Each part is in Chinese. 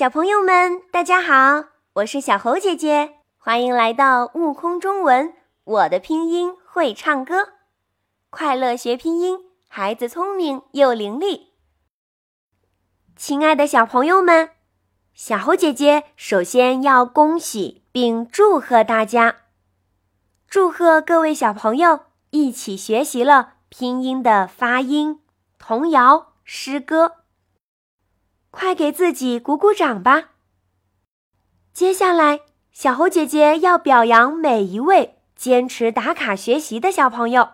小朋友们，大家好，我是小猴姐姐，欢迎来到悟空中文。我的拼音会唱歌，快乐学拼音，孩子聪明又伶俐。亲爱的小朋友们，小猴姐姐首先要恭喜并祝贺大家，祝贺各位小朋友一起学习了拼音的发音、童谣、诗歌。快给自己鼓鼓掌吧！接下来，小猴姐姐要表扬每一位坚持打卡学习的小朋友。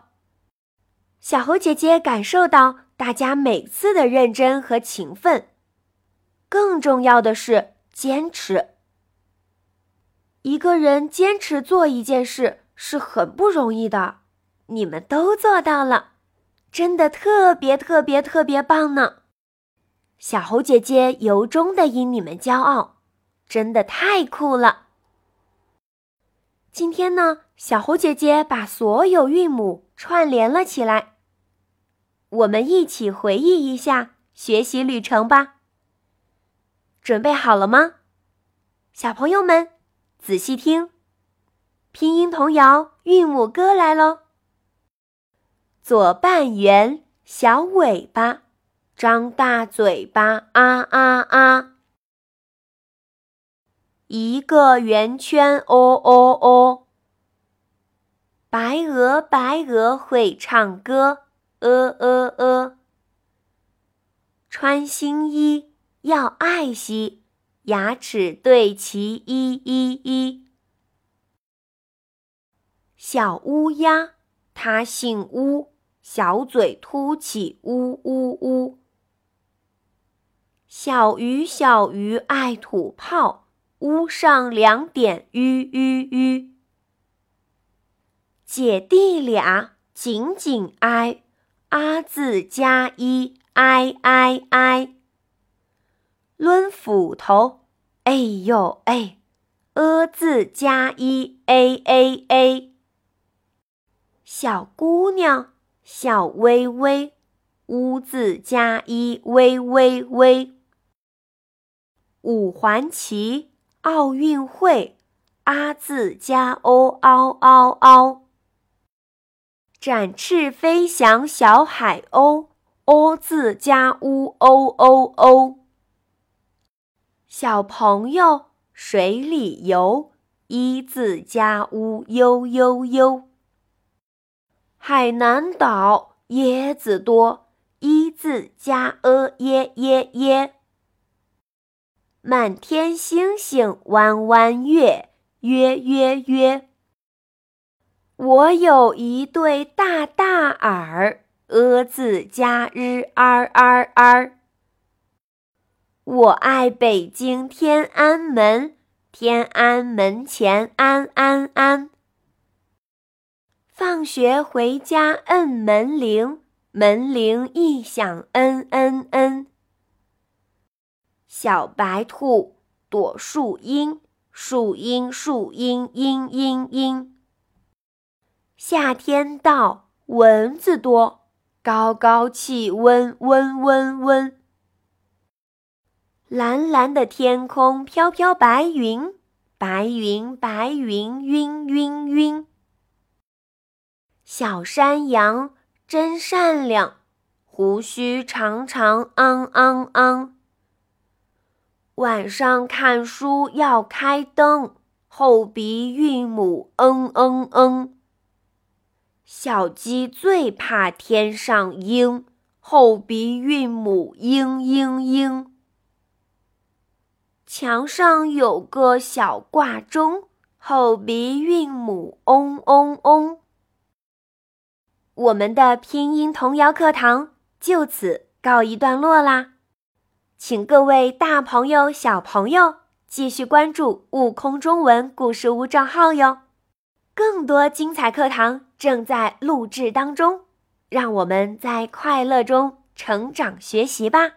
小猴姐姐感受到大家每次的认真和勤奋，更重要的是坚持。一个人坚持做一件事是很不容易的，你们都做到了，真的特别特别特别棒呢！小猴姐姐由衷的因你们骄傲，真的太酷了。今天呢，小猴姐姐把所有韵母串联了起来，我们一起回忆一下学习旅程吧。准备好了吗，小朋友们？仔细听，拼音童谣韵母歌来喽。左半圆，小尾巴。张大嘴巴啊啊啊！一个圆圈哦哦哦！白鹅白鹅会唱歌，呃呃呃！穿新衣要爱惜，牙齿对齐一一一。小乌鸦它姓乌，小嘴凸起呜呜呜。小鱼，小鱼爱吐泡，屋上两点吁吁吁。姐弟俩紧紧挨，阿字加一挨挨挨。抡斧头，哎呦哎，呃字加一 a a a。小姑娘，小微微，乌字加一微微微。五环旗，奥运会，啊字加 o 嗷嗷嗷。展翅飞翔小海鸥，o 字加 u o o o。小朋友水里游，一字加 u 悠悠悠。海南岛椰子多，一字加 e 耶耶耶。满天星星弯弯月，约约约。我有一对大大耳，呃字加日 r r r。我爱北京天安门，天安门前安安安。放学回家摁门铃，门铃一响嗯嗯嗯。小白兔躲树荫，树荫树荫荫荫荫。夏天到，蚊子多，高高气温温温温。蓝蓝的天空飘飘白云，白云白云晕晕晕。小山羊真善良，胡须长长昂昂昂。晚上看书要开灯，后鼻韵母嗯嗯嗯。小鸡最怕天上鹰，后鼻韵母嘤嘤嘤。墙上有个小挂钟，后鼻韵母嗡嗡嗡。我们的拼音童谣课堂就此告一段落啦。请各位大朋友、小朋友继续关注“悟空中文故事屋”账号哟，更多精彩课堂正在录制当中，让我们在快乐中成长学习吧。